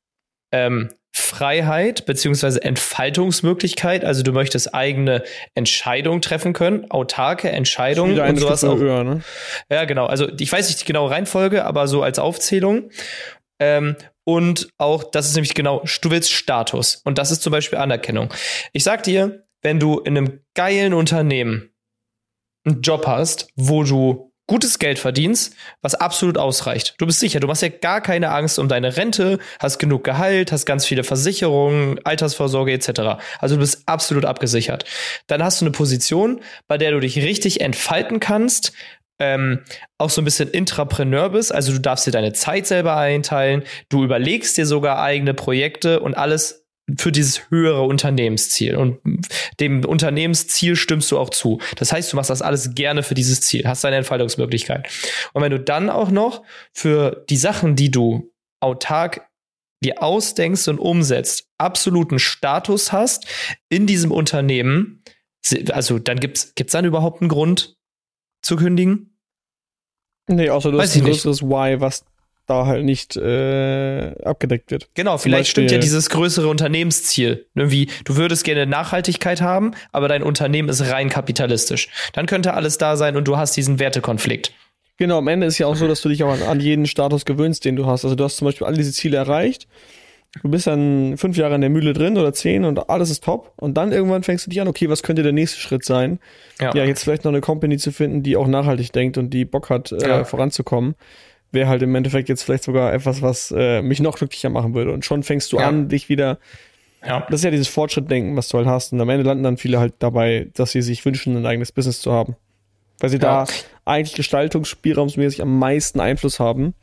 ähm, Freiheit beziehungsweise Entfaltungsmöglichkeit, also du möchtest eigene Entscheidungen treffen können, autarke Entscheidungen und sowas Stufe auch. höher, ne? Ja, genau. Also ich weiß nicht die genaue Reihenfolge, aber so als Aufzählung. Ähm, und auch, das ist nämlich genau, du willst Status. Und das ist zum Beispiel Anerkennung. Ich sag dir, wenn du in einem geilen Unternehmen einen Job hast, wo du gutes Geld verdienst, was absolut ausreicht. Du bist sicher, du machst ja gar keine Angst um deine Rente, hast genug Gehalt, hast ganz viele Versicherungen, Altersvorsorge etc. Also du bist absolut abgesichert. Dann hast du eine Position, bei der du dich richtig entfalten kannst, ähm, auch so ein bisschen Intrapreneur bist, also du darfst dir deine Zeit selber einteilen, du überlegst dir sogar eigene Projekte und alles für dieses höhere Unternehmensziel. Und dem Unternehmensziel stimmst du auch zu. Das heißt, du machst das alles gerne für dieses Ziel, hast deine Entfaltungsmöglichkeit. Und wenn du dann auch noch für die Sachen, die du autark dir ausdenkst und umsetzt, absoluten Status hast in diesem Unternehmen, also dann gibt's gibt's dann überhaupt einen Grund zu kündigen? Nee, außer du Weiß hast ein größeres Why, was da halt nicht äh, abgedeckt wird. Genau, vielleicht stimmt ja dieses größere Unternehmensziel. Irgendwie, du würdest gerne Nachhaltigkeit haben, aber dein Unternehmen ist rein kapitalistisch. Dann könnte alles da sein und du hast diesen Wertekonflikt. Genau, am Ende ist ja auch so, dass du dich auch an, an jeden Status gewöhnst, den du hast. Also du hast zum Beispiel alle diese Ziele erreicht. Du bist dann fünf Jahre in der Mühle drin oder zehn und alles ist top. Und dann irgendwann fängst du dich an, okay, was könnte der nächste Schritt sein? Ja. Ja, jetzt vielleicht noch eine Company zu finden, die auch nachhaltig denkt und die Bock hat, äh, Ja. voranzukommen. Wäre halt im Endeffekt jetzt vielleicht sogar etwas, was äh, mich noch glücklicher machen würde. Und schon fängst du Ja. an, dich wieder ja. das ist ja dieses Fortschrittdenken, was du halt hast. Und am Ende landen dann viele halt dabei, dass sie sich wünschen, ein eigenes Business zu haben. Weil sie Ja. da eigentlich gestaltungsspielraumsmäßig am meisten Einfluss haben.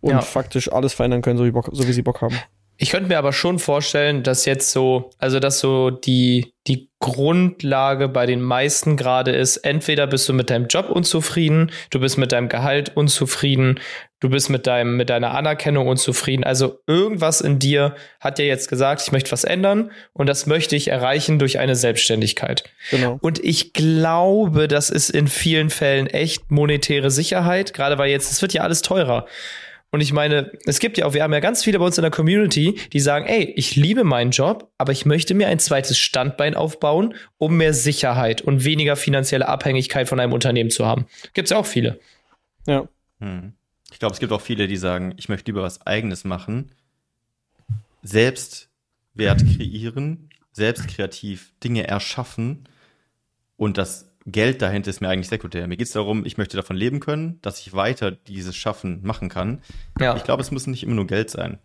und faktisch alles verändern können, so wie, Bock, so wie sie Bock haben. Ich könnte mir aber schon vorstellen, dass jetzt so, also dass so die, die Grundlage bei den meisten gerade ist, entweder bist du mit deinem Job unzufrieden, du bist mit deinem Gehalt unzufrieden, du bist mit deinem, mit deiner Anerkennung unzufrieden. Also irgendwas in dir hat dir jetzt gesagt, ich möchte was ändern und das möchte ich erreichen durch eine Selbstständigkeit. Genau. Und ich glaube, das ist in vielen Fällen echt monetäre Sicherheit, gerade weil jetzt, es wird ja alles teurer. Und ich meine, es gibt ja auch, wir haben ja ganz viele bei uns in der Community, die sagen, ey, ich liebe meinen Job, aber ich möchte mir ein zweites Standbein aufbauen, um mehr Sicherheit und weniger finanzielle Abhängigkeit von einem Unternehmen zu haben. Gibt's ja auch viele. Ja. Hm. Ich glaube, es gibt auch viele, die sagen, ich möchte lieber was Eigenes machen, selbst Wert kreieren, selbst kreativ Dinge erschaffen und das Geld dahinter ist mir eigentlich sekundär. Mir geht es darum, ich möchte davon leben können, dass ich weiter dieses Schaffen machen kann. Ja. Ich glaube, es muss nicht immer nur Geld sein.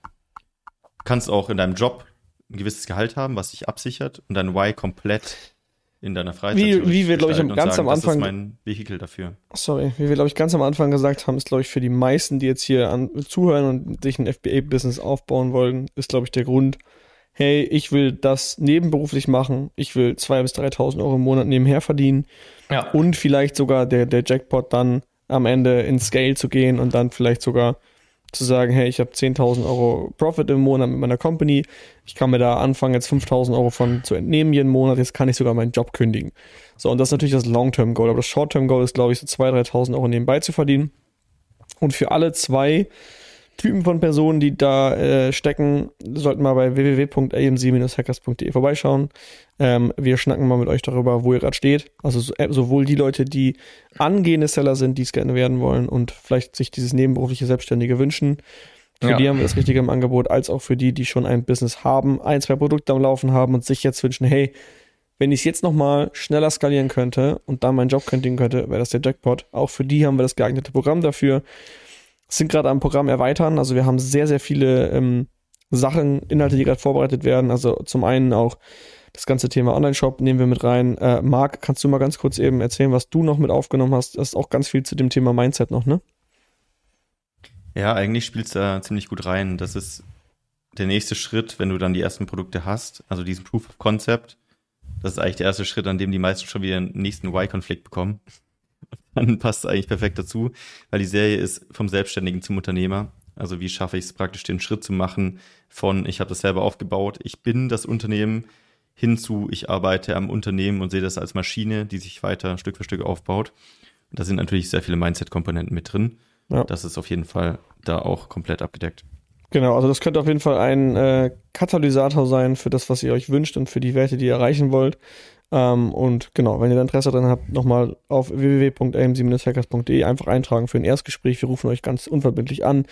Du kannst auch in deinem Job ein gewisses Gehalt haben, was dich absichert und dein Why komplett in deiner Freizeit Wie- wie wir, glaub ich, ganz am Das Anfang- ist mein Vehikel dafür. Sorry, wie wir, glaube ich, ganz am Anfang gesagt haben, ist, glaube ich, für die meisten, die jetzt hier an, zuhören und sich ein FBA-Business aufbauen wollen, ist, glaube ich, der Grund, hey, ich will das nebenberuflich machen, ich will 2.000 bis 3.000 Euro im Monat nebenher verdienen Ja. und vielleicht sogar der, der Jackpot dann am Ende in Scale zu gehen und dann vielleicht sogar zu sagen, hey, ich habe 10.000 Euro Profit im Monat mit meiner Company, ich kann mir da anfangen, jetzt 5.000 Euro von zu entnehmen jeden Monat, jetzt kann ich sogar meinen Job kündigen. So, und das ist natürlich das Long-Term-Goal, aber das Short-Term-Goal ist, glaube ich, so 2.000, 3.000 Euro nebenbei zu verdienen. Und für alle zwei Typen von Personen, die da äh, stecken, sollten mal bei www.amc-hackers.de vorbeischauen. Ähm, wir schnacken mal mit euch darüber, wo ihr gerade steht. Also so, äh, sowohl die Leute, die angehende Seller sind, die es gerne werden wollen und vielleicht sich dieses nebenberufliche Selbstständige wünschen. Für Ja. die haben wir das Richtige im Angebot, als auch für die, die schon ein Business haben, ein, zwei Produkte am Laufen haben und sich jetzt wünschen, hey, wenn ich es jetzt nochmal schneller skalieren könnte und dann meinen Job kündigen könnte, wäre das der Jackpot. Auch für die haben wir das geeignete Programm dafür. Sind gerade am Programm erweitern. Also wir haben sehr, sehr viele ähm, Sachen, Inhalte, die gerade vorbereitet werden. Also zum einen auch das ganze Thema Online-Shop nehmen wir mit rein. Äh, Marc, kannst du mal ganz kurz eben erzählen, was du noch mit aufgenommen hast? Das ist auch ganz viel zu dem Thema Mindset noch, ne? Ja, eigentlich spielt's da ziemlich gut rein. Das ist der nächste Schritt, wenn du dann die ersten Produkte hast, also diesen Proof of Concept. Das ist eigentlich der erste Schritt, an dem die meisten schon wieder einen nächsten Y-Konflikt bekommen. Dann passt es eigentlich perfekt dazu, weil die Serie ist vom Selbstständigen zum Unternehmer. Also wie schaffe ich es praktisch, den Schritt zu machen von, ich habe das selber aufgebaut, ich bin das Unternehmen, hinzu, ich arbeite am Unternehmen und sehe das als Maschine, die sich weiter Stück für Stück aufbaut. Und da sind natürlich sehr viele Mindset-Komponenten mit drin. Ja. Das ist auf jeden Fall da auch komplett abgedeckt. Genau, also das könnte auf jeden Fall ein äh, Katalysator sein für das, was ihr euch wünscht und für die Werte, die ihr erreichen wollt. Ähm, und genau, wenn ihr da Interesse dran habt, nochmal auf www.amc-hackers.de einfach eintragen für ein Erstgespräch. Wir rufen euch ganz unverbindlich an,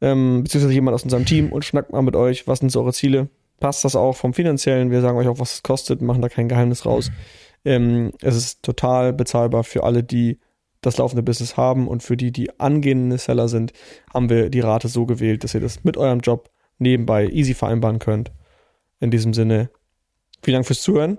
ähm, beziehungsweise jemand aus unserem Team und schnackt mal mit euch, was sind so eure Ziele. Passt das auch vom Finanziellen? Wir sagen euch auch, was es kostet, machen da kein Geheimnis raus. Ähm, es ist total bezahlbar für alle, die das laufende Business haben und für die, die angehende Seller sind, haben wir die Rate so gewählt, dass ihr das mit eurem Job nebenbei easy vereinbaren könnt. In diesem Sinne, vielen Dank fürs Zuhören